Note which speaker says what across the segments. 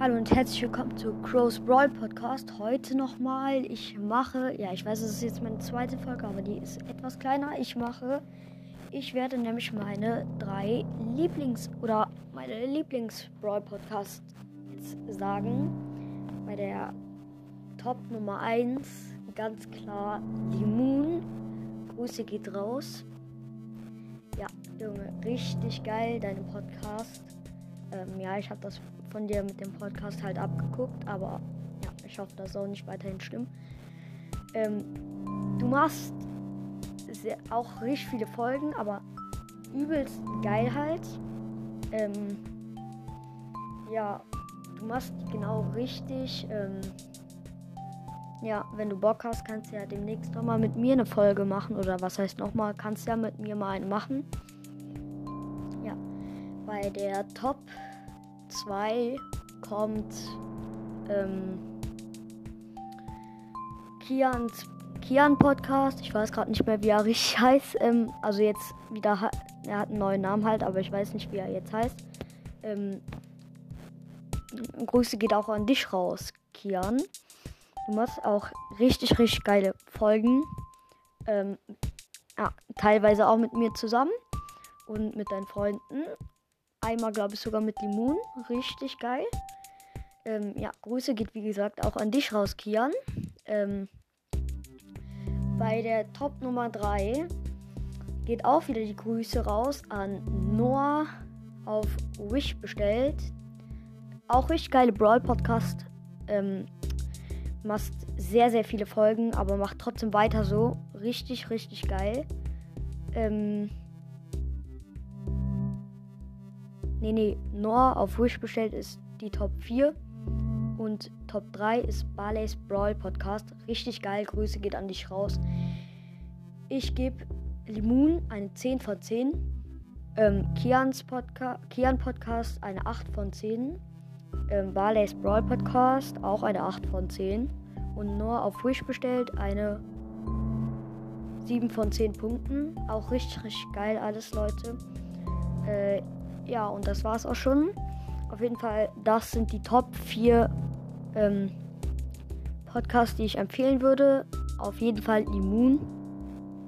Speaker 1: Hallo und herzlich willkommen zu Crow's Brawl Podcast. Heute nochmal, ich mache, ja, ich weiß, es ist jetzt meine zweite Folge, aber die ist etwas kleiner. Ich mache, ich werde nämlich meine drei Lieblings- oder meine Lieblings-Brawl Podcast sagen. Bei der Top Nummer 1 ganz klar Limon. Grüße geht raus. Ja, Junge, richtig geil, deine Podcast. Ähm, ja, ich habe das von dir mit dem Podcast halt abgeguckt, aber ja, ich hoffe, das soll nicht weiterhin stimmen. Ähm, du machst sehr, auch richtig viele Folgen, aber übelst geil halt. Ähm, ja, du machst genau richtig. Ähm, ja, wenn du Bock hast, kannst du ja demnächst nochmal mit mir eine Folge machen. Oder was heißt nochmal, kannst du ja mit mir mal eine machen. Bei der Top 2 kommt ähm, Kians Kian Podcast. Ich weiß gerade nicht mehr, wie er richtig heißt. Ähm, also jetzt wieder, er hat einen neuen Namen halt, aber ich weiß nicht, wie er jetzt heißt. Ähm, Grüße geht auch an dich raus, Kian. Du machst auch richtig, richtig geile Folgen. Ähm, ja, teilweise auch mit mir zusammen und mit deinen Freunden. Einmal, glaube ich, sogar mit Limon. Richtig geil. Ähm, ja, Grüße geht wie gesagt auch an dich raus, Kian. Ähm, bei der Top Nummer 3 geht auch wieder die Grüße raus an Noah auf Wish bestellt. Auch richtig geile Brawl Podcast. Ähm, machst sehr, sehr viele Folgen, aber macht trotzdem weiter so. Richtig, richtig geil. Ähm. Nee, nee, Noah auf Wish bestellt ist die Top 4. Und Top 3 ist Barley's Brawl Podcast. Richtig geil. Grüße geht an dich raus. Ich gebe Limon eine 10 von 10. Ähm, Kians Podca Kian Podcast eine 8 von 10 ähm, Barley's Brawl Podcast auch eine 8 von 10. Und nur auf Wish bestellt eine 7 von 10 Punkten. Auch richtig, richtig geil alles, Leute. Äh, ja, und das war's auch schon. Auf jeden Fall, das sind die Top 4 ähm, Podcasts, die ich empfehlen würde. Auf jeden Fall Immun.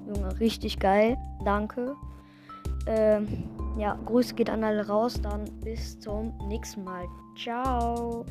Speaker 1: Junge, richtig geil. Danke. Ähm, ja, Grüße geht an alle raus. Dann bis zum nächsten Mal. Ciao.